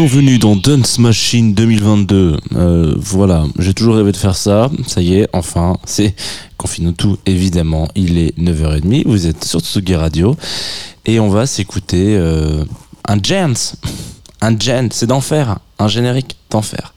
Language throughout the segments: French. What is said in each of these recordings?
Bienvenue dans Dance Machine 2022. Euh, voilà, j'ai toujours rêvé de faire ça. Ça y est, enfin, c'est Confine tout, évidemment. Il est 9h30. Vous êtes sur Tsugi Radio. Et on va s'écouter euh, un Jens. Un Jens, c'est d'enfer. Un générique d'enfer.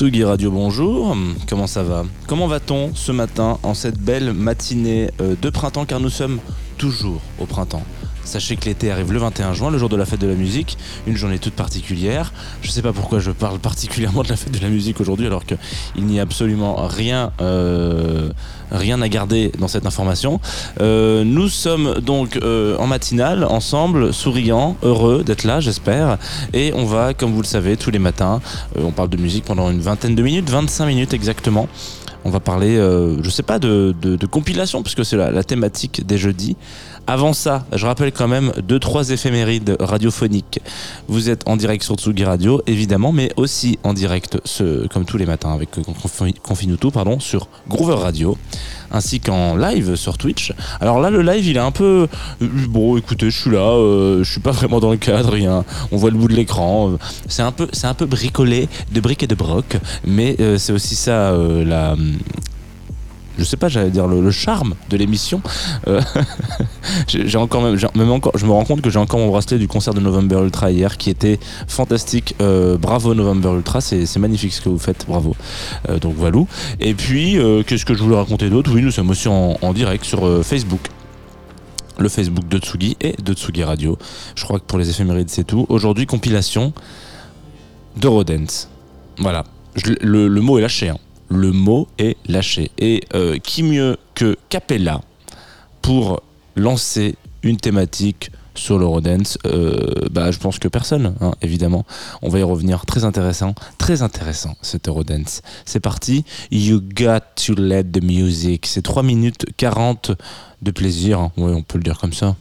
Tsugi Radio, bonjour. Comment ça va? Comment va-t-on ce matin en cette belle matinée euh, de printemps? Car nous sommes toujours au printemps Sachez que l'été arrive le 21 juin, le jour de la fête de la musique, une journée toute particulière. Je ne sais pas pourquoi je parle particulièrement de la fête de la musique aujourd'hui alors qu'il n'y a absolument rien, euh, rien à garder dans cette information. Euh, nous sommes donc euh, en matinale, ensemble, souriants, heureux d'être là, j'espère. Et on va, comme vous le savez, tous les matins, on parle de musique pendant une vingtaine de minutes, 25 minutes exactement. On va parler, je sais pas, de, compilation, puisque c'est la, thématique des jeudis. Avant ça, je rappelle quand même deux trois éphémérides radiophoniques. Vous êtes en direct sur Tsugi Radio, évidemment, mais aussi en direct, comme tous les matins avec Confinuto, pardon, sur Groover Radio ainsi qu'en live sur Twitch. Alors là, le live, il est un peu bon. Écoutez, je suis là, euh, je suis pas vraiment dans le cadre. Rien. On voit le bout de l'écran. C'est un peu, un peu bricolé de briques et de broc, mais euh, c'est aussi ça euh, la je sais pas, j'allais dire le, charme de l'émission. Euh, j'ai encore même, je me rends compte que j'ai encore mon bracelet du concert de November Ultra hier qui était fantastique. Euh, bravo November Ultra, c'est magnifique ce que vous faites, bravo. Euh, donc voilà. Et puis, qu'est-ce que je voulais raconter d'autre? Oui, nous sommes aussi en, direct sur Facebook le Facebook de Tsugi et de Tsugi Radio. Je crois que pour les éphémérides, c'est tout. Aujourd'hui, compilation de Rodens. Voilà. le, mot est lâché. Hein le mot est lâché. Et euh, qui mieux que Capella pour lancer une thématique sur l'Eurodance euh, bah, Je pense que personne, hein, évidemment. On va y revenir. Très intéressant, très intéressant cet Eurodance. C'est parti. You got to let the music. C'est 3 minutes 40 de plaisir. Hein. Oui, on peut le dire comme ça.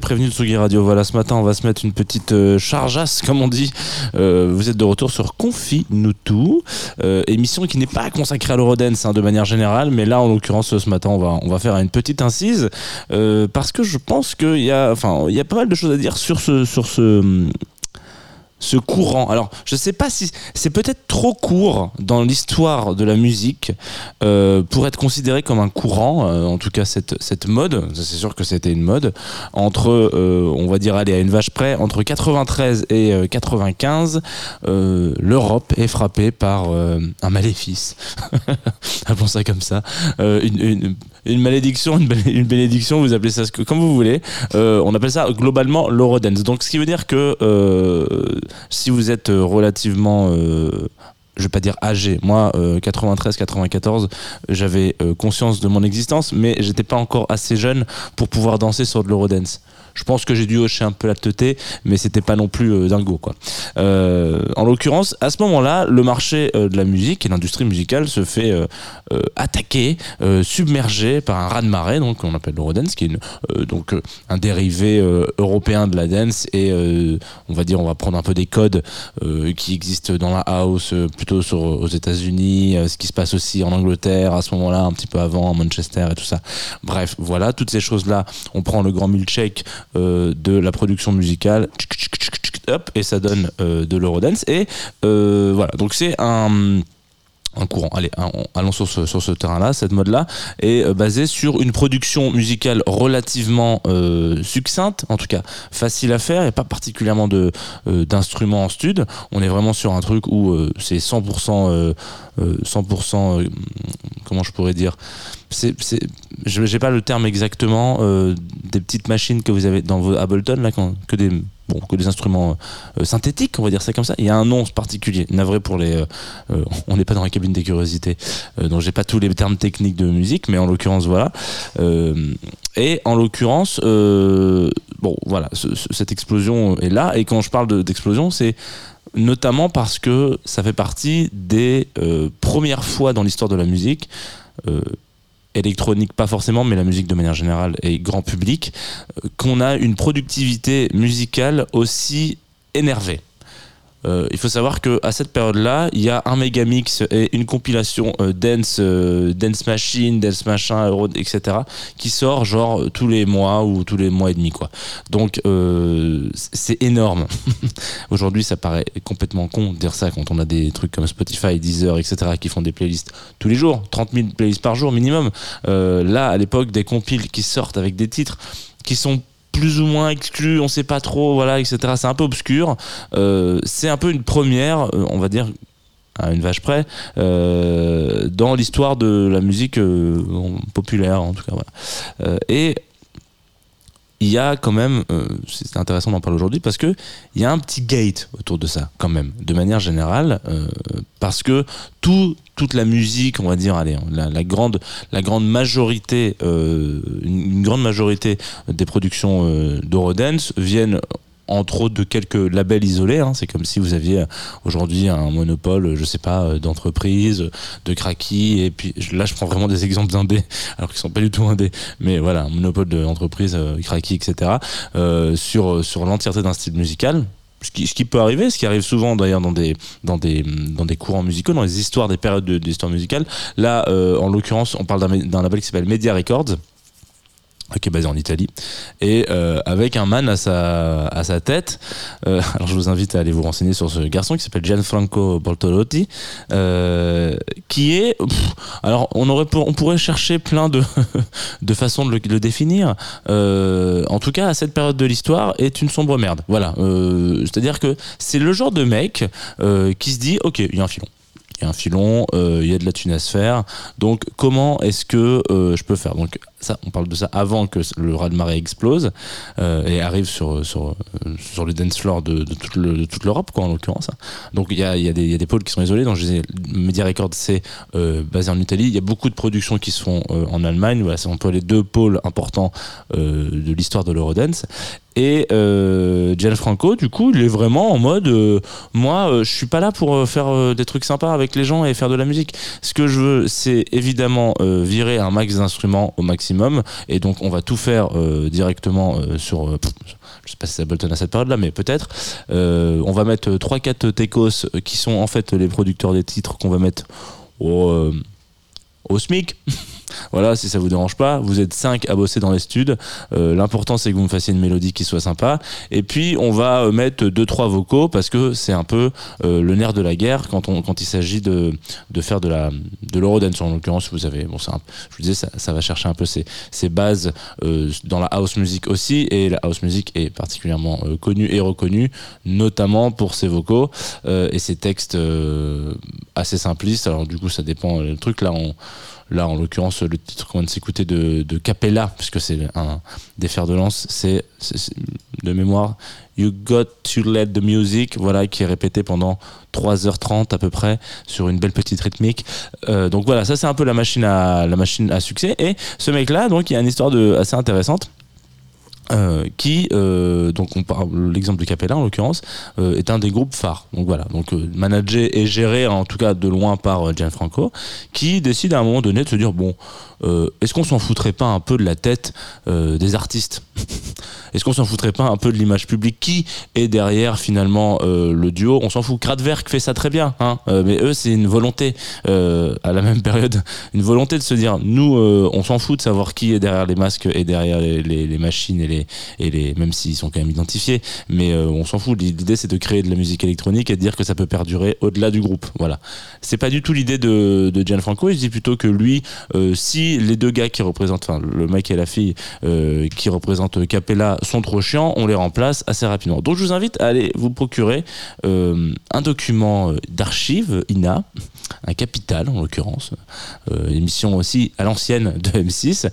Prévenu de Tsugi Radio. Voilà, ce matin, on va se mettre une petite euh, chargeasse, comme on dit. Euh, vous êtes de retour sur Confi nous tout, euh, émission qui n'est pas consacrée à l'Eurodance hein, de manière générale, mais là, en l'occurrence, ce matin, on va, on va faire une petite incise parce que je pense qu'il y a, enfin, il y a pas mal de choses à dire sur ce, sur ce ce courant. Alors, je ne sais pas si c'est peut-être trop court dans l'histoire de la musique euh, pour être considéré comme un courant. Euh, en tout cas, cette, cette mode, c'est sûr que c'était une mode entre, euh, on va dire, aller à une vache près, entre 93 et 95, l'Europe est frappée par un maléfice. Appelons ça comme ça. Malédiction, une, bénédiction, vous appelez ça comme vous voulez. Euh, on appelle ça globalement l'Eurodance. Donc ce qui veut dire que euh, si vous êtes relativement euh, je vais pas dire âgé. Moi, 93, 94, j'avais conscience de mon existence, mais j'étais pas encore assez jeune pour pouvoir danser sur de l'Eurodance. Je pense que j'ai dû hocher un peu la teuté, mais c'était pas non plus euh, dingo quoi. Euh, en l'occurrence, à ce moment-là, le marché euh, de la musique et l'industrie musicale se fait attaquer, submerger par un raz-de-marée, donc on appelle l'Eurodance, qui est donc un dérivé européen de la dance et on va dire on va prendre un peu des codes qui existent dans la house plutôt aux États-Unis, ce qui se passe aussi en Angleterre à ce moment-là, un petit peu avant à Manchester et tout ça. Bref, voilà, toutes ces choses-là, on prend le grand milkshake euh, de la production musicale et ça donne euh, de l'eurodance et euh, voilà donc c'est un un courant. Allez, allons sur ce, terrain-là. Cette mode-là est euh, basée sur une production musicale relativement euh, succincte, en tout cas facile à faire, et pas particulièrement euh, d'instruments en stud. On est vraiment sur un truc où c'est 100%, 100%, comment je pourrais dire, je n'ai pas le terme exactement, des petites machines que vous avez dans vos Ableton là, que des bon, que des instruments euh, synthétiques, on va dire ça comme ça. Il y a un nom particulier, navré pour les. Euh, euh, on n'est pas dans la cabine des curiosités, donc j'ai pas tous les termes techniques de musique, mais en l'occurrence voilà. et en l'occurrence, bon voilà, cette explosion est là. Et quand je parle d'explosion, c'est notamment parce que ça fait partie des premières fois dans l'histoire de la musique électronique pas forcément, mais la musique de manière générale et grand public, euh, qu'on a une productivité musicale aussi énervée. Euh, il faut savoir que à cette période-là, il y a un méga mix et une compilation euh, dance, euh, dance machine, dance machin, etc. qui sort genre tous les mois ou tous les mois et demi quoi. Donc c'est énorme. Aujourd'hui, ça paraît complètement con de dire ça quand on a des trucs comme Spotify, Deezer, etc. qui font des playlists tous les jours, 30 000 playlists par jour minimum. là, à l'époque, des compiles qui sortent avec des titres qui sont plus ou moins exclu, on sait pas trop, voilà, etc. C'est un peu obscur. Euh, c'est un peu une première, euh, on va dire, à une vache près, euh, dans l'histoire de la musique populaire, en tout cas. Et il y a quand même, c'est intéressant d'en parler aujourd'hui parce que il y a un petit gate autour de ça quand même, de manière générale, parce que tout, toute la musique, on va dire, allez, la, grande, majorité, euh, une, grande majorité des productions d'Eurodance viennent entre autres de quelques labels isolés. Hein. C'est comme si vous aviez euh, aujourd'hui un monopole, je sais pas, euh, d'entreprise, de craquis. Et puis là, je prends vraiment des exemples d'indés, alors qu'ils sont pas du tout indés. Mais voilà, un monopole d'entreprise, euh, etc. sur l'entièreté d'un style musical. Ce qui, peut arriver, ce qui arrive souvent d'ailleurs dans des, dans, des, dans des courants musicaux, dans les histoires, des périodes d'histoire musicale. Là, en l'occurrence, on parle d'un label qui s'appelle Media Records, qui est basé en Italie, et euh, avec un man à sa, à sa tête. Euh, alors je vous invite à aller vous renseigner sur ce garçon qui s'appelle Gianfranco Bortolotti, euh, qui est... alors on, aurait, on pourrait chercher plein de, de façons de le, définir. en tout cas, à cette période de l'histoire, est une sombre merde. Voilà. C'est-à-dire que c'est le genre de mec qui se dit, ok, il y a un filon il y a un filon, il y a de la thune à se faire. Donc comment est-ce que je peux faire? Donc ça, on parle de ça avant que le raz-de-marée explose euh, et arrive sur, sur, sur le dance floor de, toute l'Europe, quoi, en l'occurrence. Donc il y a, y, a y a, des pôles qui sont isolés. Donc je Media Records, c'est euh, basé en Italie. Il y a beaucoup de productions qui euh, en Allemagne. Voilà, c'est un peu les deux pôles importants de l'histoire de l'Eurodance. Et Gianfranco, du coup, il est vraiment en mode moi, je suis pas là pour faire des trucs sympas avec les gens et faire de la musique. Ce que je veux, c'est évidemment virer un max d'instruments au maximum. Et donc, on va tout faire directement sur. je sais pas si ça Bolton à cette période-là, mais peut-être. on va mettre 3-4 techos qui sont en fait les producteurs des titres qu'on va mettre au, au SMIC. Voilà, si ça vous dérange pas, vous êtes 5 à bosser dans les studs. Euh, l'important c'est que vous me fassiez une mélodie qui soit sympa. Et puis on va euh, mettre 2-3 vocaux parce que c'est un peu euh, le nerf de la guerre quand, on, quand il s'agit de, de faire de la de l'eurodance. En l'occurrence, vous avez, bon, je vous disais, ça, ça, va chercher un peu ses, ses bases dans la house music aussi. Et la house music est particulièrement connue et reconnue, notamment pour ses vocaux et ses textes assez simplistes. Alors du coup, ça dépend le truc là. On, Là, en l'occurrence, le titre qu'on vient de s'écouter de, Capella, puisque c'est un des fers de lance, c'est de mémoire You Got to Let the Music, voilà, qui est répété pendant 3h30 à peu près sur une belle petite rythmique. Euh, donc voilà, ça c'est un peu la machine à la machine à succès. Et ce mec-là, donc, il y a une histoire de, assez intéressante. Euh, qui euh, donc on parle l'exemple de Capella en l'occurrence euh, est un des groupes phares. Donc voilà. Donc managé et géré en tout cas de loin par Gianfranco qui décide à un moment donné de se dire bon est-ce qu'on s'en foutrait pas un peu de la tête des artistes? Est-ce qu'on s'en foutrait pas un peu de l'image publique qui est derrière finalement le duo? On s'en fout Kraftwerk fait ça très bien hein mais eux c'est une volonté à la même période une volonté de se dire nous on s'en fout de savoir qui est derrière les masques et derrière les, machines et les et les même s'ils sont quand même identifiés, mais euh, on s'en fout. L'idée c'est de créer de la musique électronique et de dire que ça peut perdurer au-delà du groupe. Voilà. C'est pas du tout l'idée de, Gianfranco. Il dit plutôt que lui, euh, si les deux gars qui représentent, enfin le mec et la fille euh, qui représentent Capella sont trop chiants, on les remplace assez rapidement. Donc je vous invite à aller vous procurer un document d'archives INA, un capital en l'occurrence, émission aussi à l'ancienne de M6,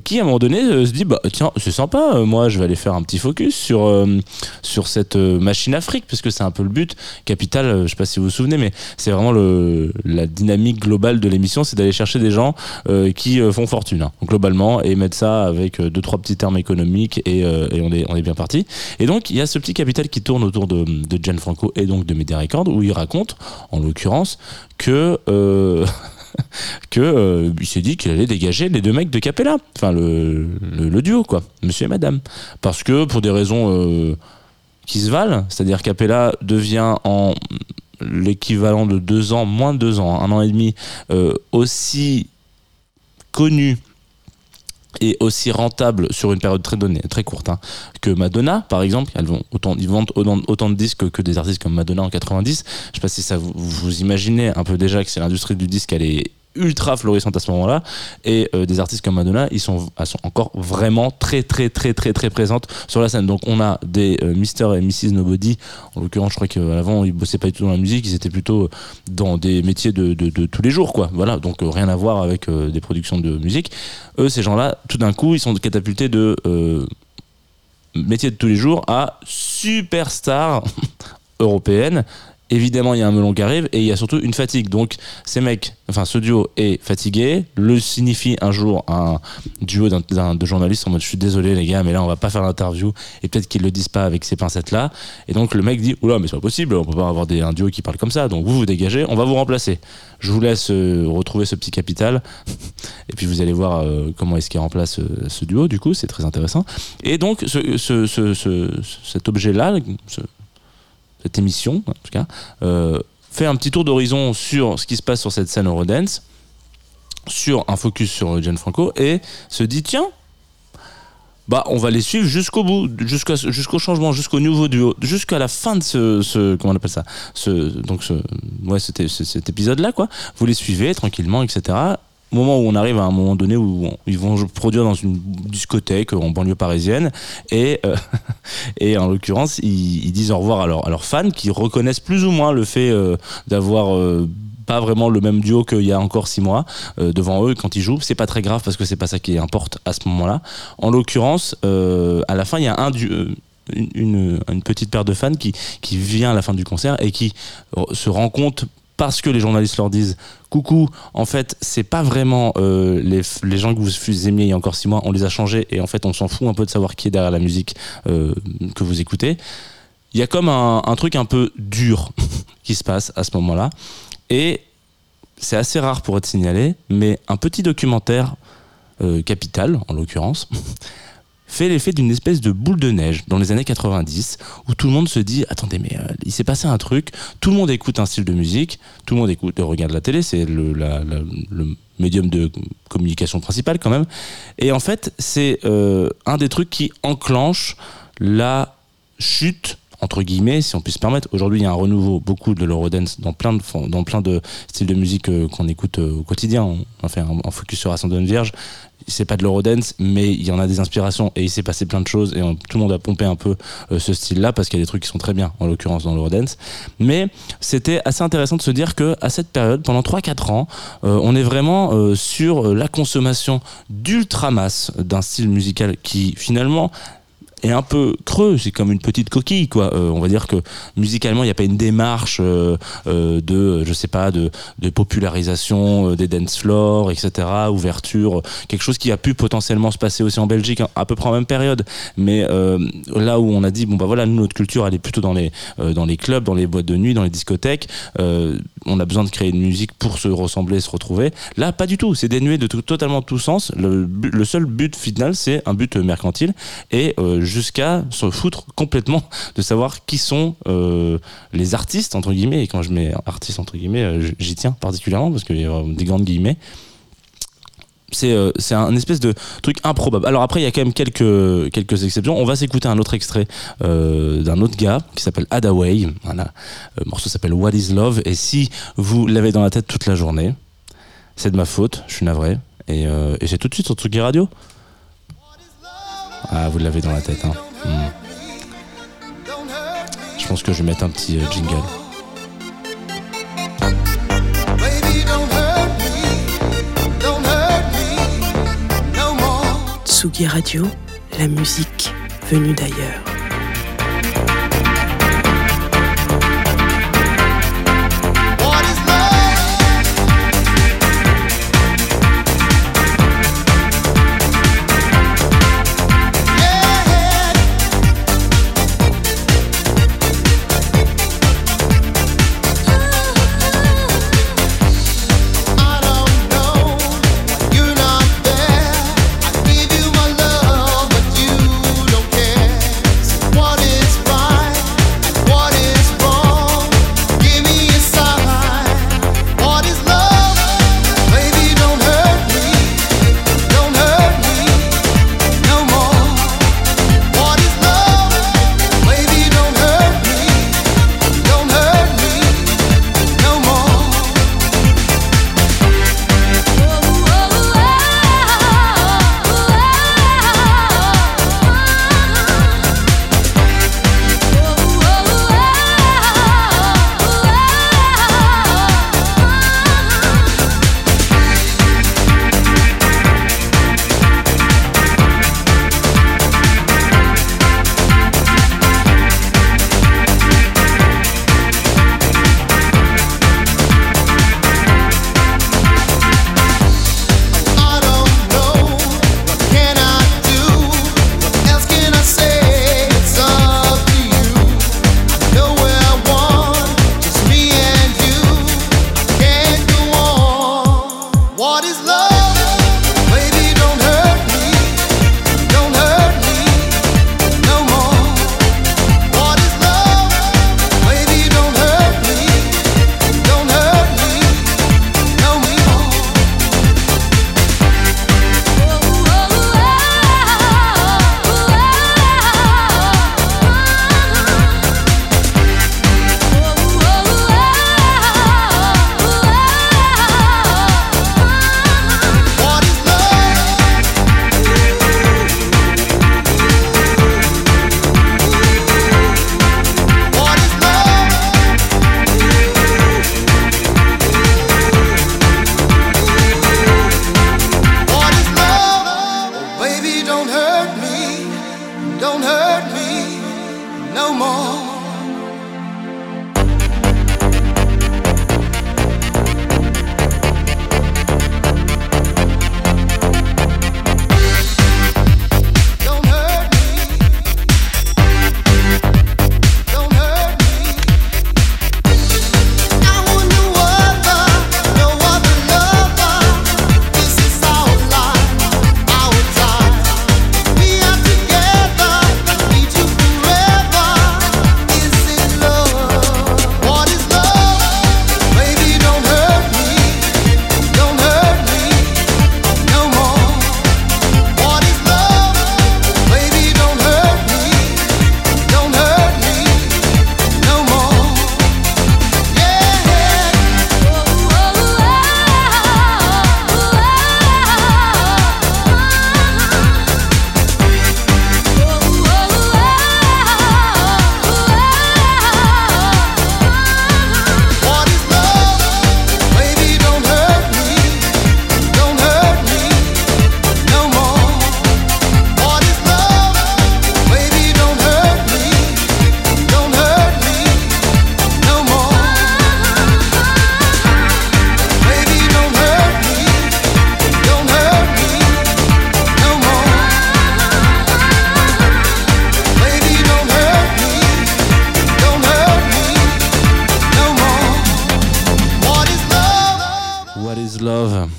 qui à un moment donné se dit bah tiens c'est sympa moi, je vais aller faire un petit focus sur, euh, sur cette euh, machine Afrique, parce que c'est un peu le but. Capital, euh, je sais pas si vous vous souvenez, mais c'est vraiment la dynamique globale de l'émission, c'est d'aller chercher des gens qui font fortune, hein, globalement, et mettre ça avec deux, trois petits termes économiques, et, et on, est, bien parti. Et donc, il y a ce petit capital qui tourne autour de, de Gianfranco et donc de Media Records, où il raconte, en l'occurrence, que que euh, il s'est dit qu'il allait dégager les deux mecs de Capella, enfin le, duo quoi, Monsieur et Madame, parce que pour des raisons euh, qui se valent, c'est-à-dire Capella devient en l'équivalent de deux ans, moins de deux ans, un an et demi, euh, aussi connu aussi rentable sur une période très donnée, très courte, hein, que Madonna, par exemple. Elles ils vendent autant, de disques que des artistes comme Madonna en 90. Je sais pas si ça vous, vous imaginez un peu déjà que c'est l'industrie du disque, elle est ultra florissante à ce moment-là. Et euh, des artistes comme Madonna ils sont, encore vraiment très très très très très présentes sur la scène. Donc on a des euh, Mr et Mrs Nobody. En l'occurrence je crois qu'avant ils bossaient pas du tout dans la musique. Ils étaient plutôt dans des métiers de, tous les jours quoi. Voilà. Donc euh, rien à voir avec des productions de musique. Eux ces gens là tout d'un coup ils sont catapultés de métiers de tous les jours à superstar européenne évidemment il y a un melon qui arrive et il y a surtout une fatigue. Donc ces mecs enfin ce duo est fatigué. Le signifie un jour un duo de journalistes en mode je suis désolé les gars mais là on va pas faire l'interview et peut-être qu'ils le disent pas avec ces pincettes là et donc le mec dit oula mais c'est pas possible on peut pas avoir des, un duo qui parle comme ça. Donc vous vous dégagez on va vous remplacer. Je vous laisse euh, retrouver ce petit capital. Et puis vous allez voir euh, comment est-ce qu'il remplace euh, ce duo du coup c'est très intéressant. Et donc ce, ce, ce, cet objet là cette émission, en tout cas, euh, fait un petit tour d'horizon sur ce qui se passe sur cette scène Eurodance, sur un focus sur Gianfranco, et se dit tiens, bah on va les suivre jusqu'au bout, jusqu'au changement, jusqu'au nouveau duo, jusqu'à la fin de ce, ce, comment on appelle ça, ce donc ce ouais cet épisode là quoi. Vous les suivez tranquillement etc moment où on arrive à un moment donné où ils vont produire dans une discothèque en banlieue parisienne et, euh, et en l'occurrence ils, disent au revoir à, leurs fans qui reconnaissent plus ou moins le fait euh, d'avoir euh, pas vraiment le même duo qu'il y a encore six mois devant eux quand ils jouent. C'est pas très grave parce que c'est pas ça qui importe à ce moment-là. En l'occurrence, à la fin, il y a un une, une, petite paire de fans qui, qui vient à la fin du concert et qui se rend compte parce que les journalistes leur disent coucou, en fait, c'est pas vraiment euh, les, les, gens que vous aimiez il y a encore six mois, on les a changés et en fait, on s'en fout un peu de savoir qui est derrière la musique euh, que vous écoutez. Il y a comme un, truc un peu dur qui se passe à ce moment-là. Et c'est assez rare pour être signalé, mais un petit documentaire euh, capital, en l'occurrence, fait l'effet d'une espèce de boule de neige dans les années 90 où tout le monde se dit attendez mais euh, il s'est passé un truc. Tout le monde écoute un style de musique. Tout le monde écoute regarde la télé c'est le, médium de communication principal quand même. Et en fait c'est euh, un des trucs qui enclenche la chute entre guillemets, si on peut se permettre. Aujourd'hui, il y a un renouveau, beaucoup de l'eurodance dans plein de, dans plein de styles de musique euh, qu'on écoute euh, au quotidien. On, fait un, focus sur Ascendant Vierge. C'est pas de l'eurodance, mais il y en a des inspirations et il s'est passé plein de choses et tout le monde a pompé un peu euh, ce style-là parce qu'il y a des trucs qui sont très bien, en l'occurrence dans l'eurodance. Mais c'était assez intéressant de se dire que à cette période, pendant 3-4 ans, on est vraiment sur la consommation d'ultra masse d'un style musical qui finalement est un peu creux, c'est comme une petite coquille quoi. Euh, on va dire que musicalement il n'y a pas une démarche euh, euh, de je sais pas de, de popularisation des dance floors etc. Ouverture, quelque chose qui a pu potentiellement se passer aussi en Belgique hein, à peu près en même période. Mais là où on a dit bon bah voilà nous notre culture elle est plutôt dans les dans les clubs, dans les boîtes de nuit, dans les discothèques. on a besoin de créer une musique pour se ressembler, se retrouver. Là pas du tout, c'est dénué de tout, totalement tout sens. Le, seul but final c'est un but mercantile et jusqu'à se foutre complètement de savoir qui sont euh, les artistes, entre guillemets. Et quand je mets artiste, entre guillemets, euh, j'y tiens particulièrement parce qu'il y a des grandes guillemets. C'est euh, un espèce de truc improbable. Alors après, il y a quand même quelques, quelques exceptions. On va s'écouter un autre extrait d'un autre gars qui s'appelle Adaway. Voilà. Le morceau s'appelle What is Love. Et si vous l'avez dans la tête toute la journée, c'est de ma faute. Je suis navré. Et, et c'est tout de suite sur Tsugi Radio. Ah, vous l'avez dans la tête. Hein. Hmm. Je pense que je vais mettre un petit euh, jingle. Tsugi Radio, la musique venue d'ailleurs.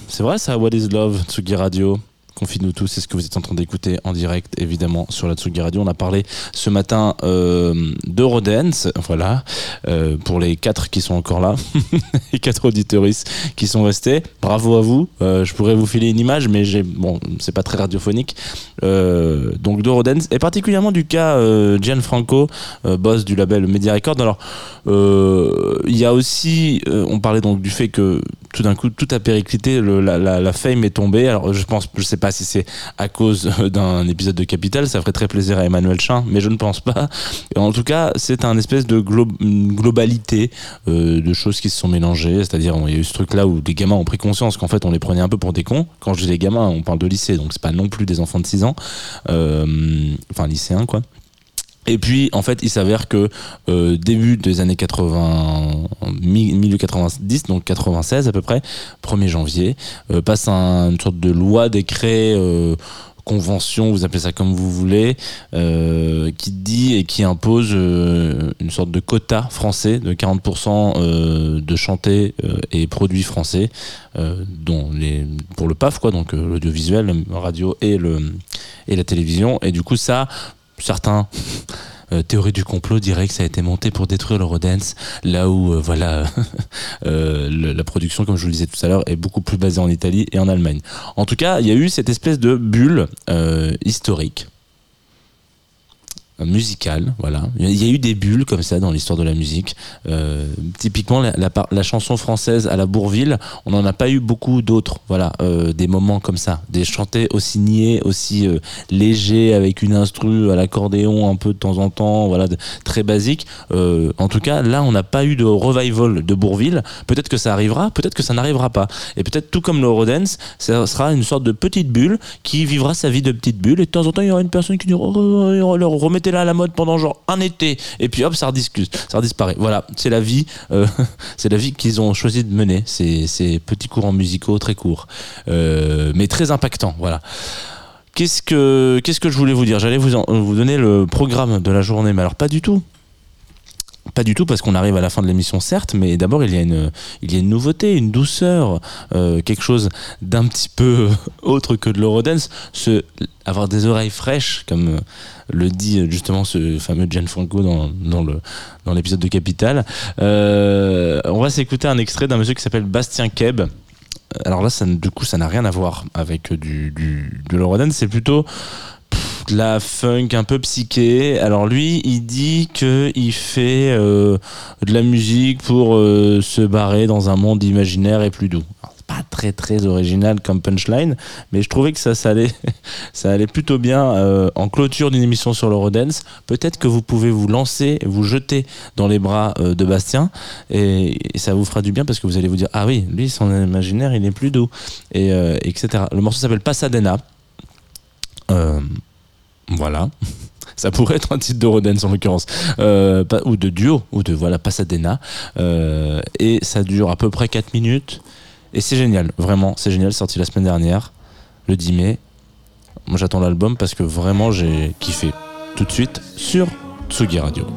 C'est vrai ça, What is Love, Tsugi Radio? Confie-nous tous, c'est ce que vous êtes en train d'écouter en direct, évidemment, sur la Tsugi Radio. On a parlé ce matin euh, d'Eurodance, voilà, euh, pour les quatre qui sont encore là, les quatre auditoristes qui sont restés. Bravo à vous. Euh, je pourrais vous filer une image, mais bon, c'est pas très radiophonique. Euh, donc d'Eurodance, et particulièrement du cas Gianfranco, boss du label Media Record. Alors, il y a aussi, on parlait donc du fait que tout d'un coup tout a périclité, la, la, fame est tombée. Alors je pense, je sais pas si c'est à cause d'un épisode de Capital, ça ferait très plaisir à Emmanuel Chin, mais je ne pense pas. En tout cas, c'est un espèce de globalité euh, de choses qui se sont mélangées, c'est-à-dire il y a eu ce truc là où des gamins ont pris conscience qu'en fait on les prenait un peu pour des cons. Quand je dis des gamins, on parle de lycée, donc c'est pas non plus des enfants de 6 ans, euh, enfin lycéens quoi. Et puis, en fait, il s'avère que euh, début des années 80, mi- milieu 90, donc 96 à peu près, 1er janvier, euh, passe un- une sorte de loi, décret, euh, convention, vous appelez ça comme vous voulez, euh, qui dit et qui impose euh, une sorte de quota français de 40% euh, de chantés et produits français, dont les, pour le PAF, quoi, donc l'audiovisuel, la radio et, le, et la télévision. Et du coup, ça, certains euh, théories du complot diraient que ça a été monté pour détruire l'Eurodance, là où euh, voilà euh, le- la production, comme je vous le disais tout à l'heure, est beaucoup plus basée en Italie et en Allemagne. En tout cas, il y a eu cette espèce de bulle historique musicale, voilà. Il y a eu des bulles comme ça dans l'histoire de la musique. Euh, typiquement, la, chanson française à la Bourville, on n'en a pas eu beaucoup d'autres. Voilà, euh, des moments comme ça, des chantés aussi niais, aussi euh, légers, avec une instru à l'accordéon un peu de temps en temps, voilà, très basique. Euh, en tout cas, là, on n'a pas eu de revival de Bourville. Peut-être que ça arrivera, peut-être que ça n'arrivera pas. Et peut-être tout comme l'Eurodance, ça sera une sorte de petite bulle qui vivra sa vie de petite bulle. Et de temps en temps, il y aura une personne qui dira oh, remettez-la à la mode pendant genre un été. Et puis hop, ça rediscute, ça. Voilà, c'est la vie, euh, c'est la vie qu'ils ont choisi de mener. Ces, petits courants musicaux très courts, euh, mais très impactants. Voilà. Qu'est-ce que, qu'est-ce que je voulais vous dire? J'allais vous, vous donner le programme de la journée, mais alors pas du tout. Pas du tout parce qu'on arrive à la fin de l'émission certes, mais d'abord il y a une il y a une nouveauté, une douceur, euh, quelque chose d'un petit peu autre que de l'eurodance, se avoir des oreilles fraîches comme euh, le dit euh, justement ce fameux Gianfranco dans dans dans l'épisode de Capital. On va s'écouter un extrait d'un monsieur qui s'appelle Bastien Keb. Alors là, ça, du coup, ça n'a rien à voir avec du, du, de l'eurodance, c'est plutôt de la funk un peu psyché. Alors lui, il dit que il fait euh, de la musique pour euh, se barrer dans un monde imaginaire et plus doux. Pas très très original comme punchline, mais je trouvais que ça, allait, plutôt bien euh, en clôture d'une émission sur l'eurodance. Peut-être que vous pouvez vous lancer, vous jeter dans les bras de Bastien et, ça vous fera du bien parce que vous allez vous dire ah oui, lui son imaginaire il est plus doux et etc. Le morceau s'appelle Pasadena. Voilà. Ça pourrait être un titre de Rodens en l'occurrence, Euh, ou de duo, ou de voilà Pasadena. Euh, et ça dure à peu près 4 minutes. Et c'est génial, vraiment, c'est génial. Sorti la semaine dernière, le 10 mai. Moi j'attends l'album parce que vraiment j'ai kiffé. Tout de suite sur Tsugi Radio.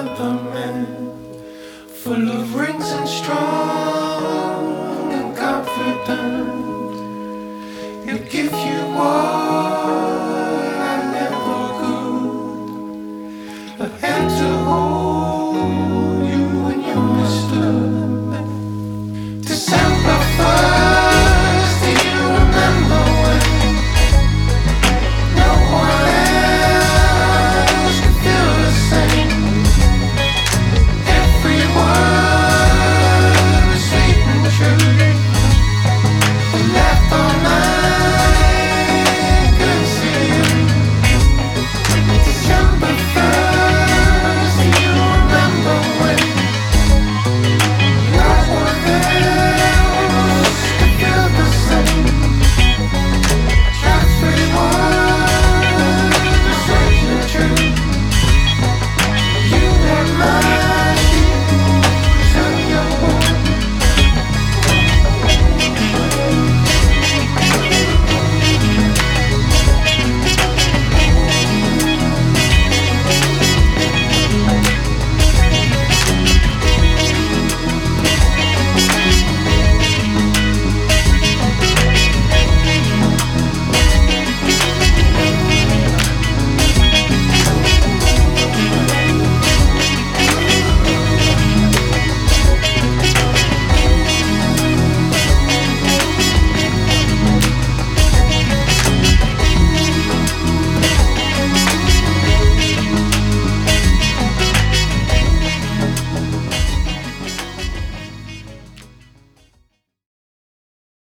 temperament, full of rings and strong and confident. You give you more.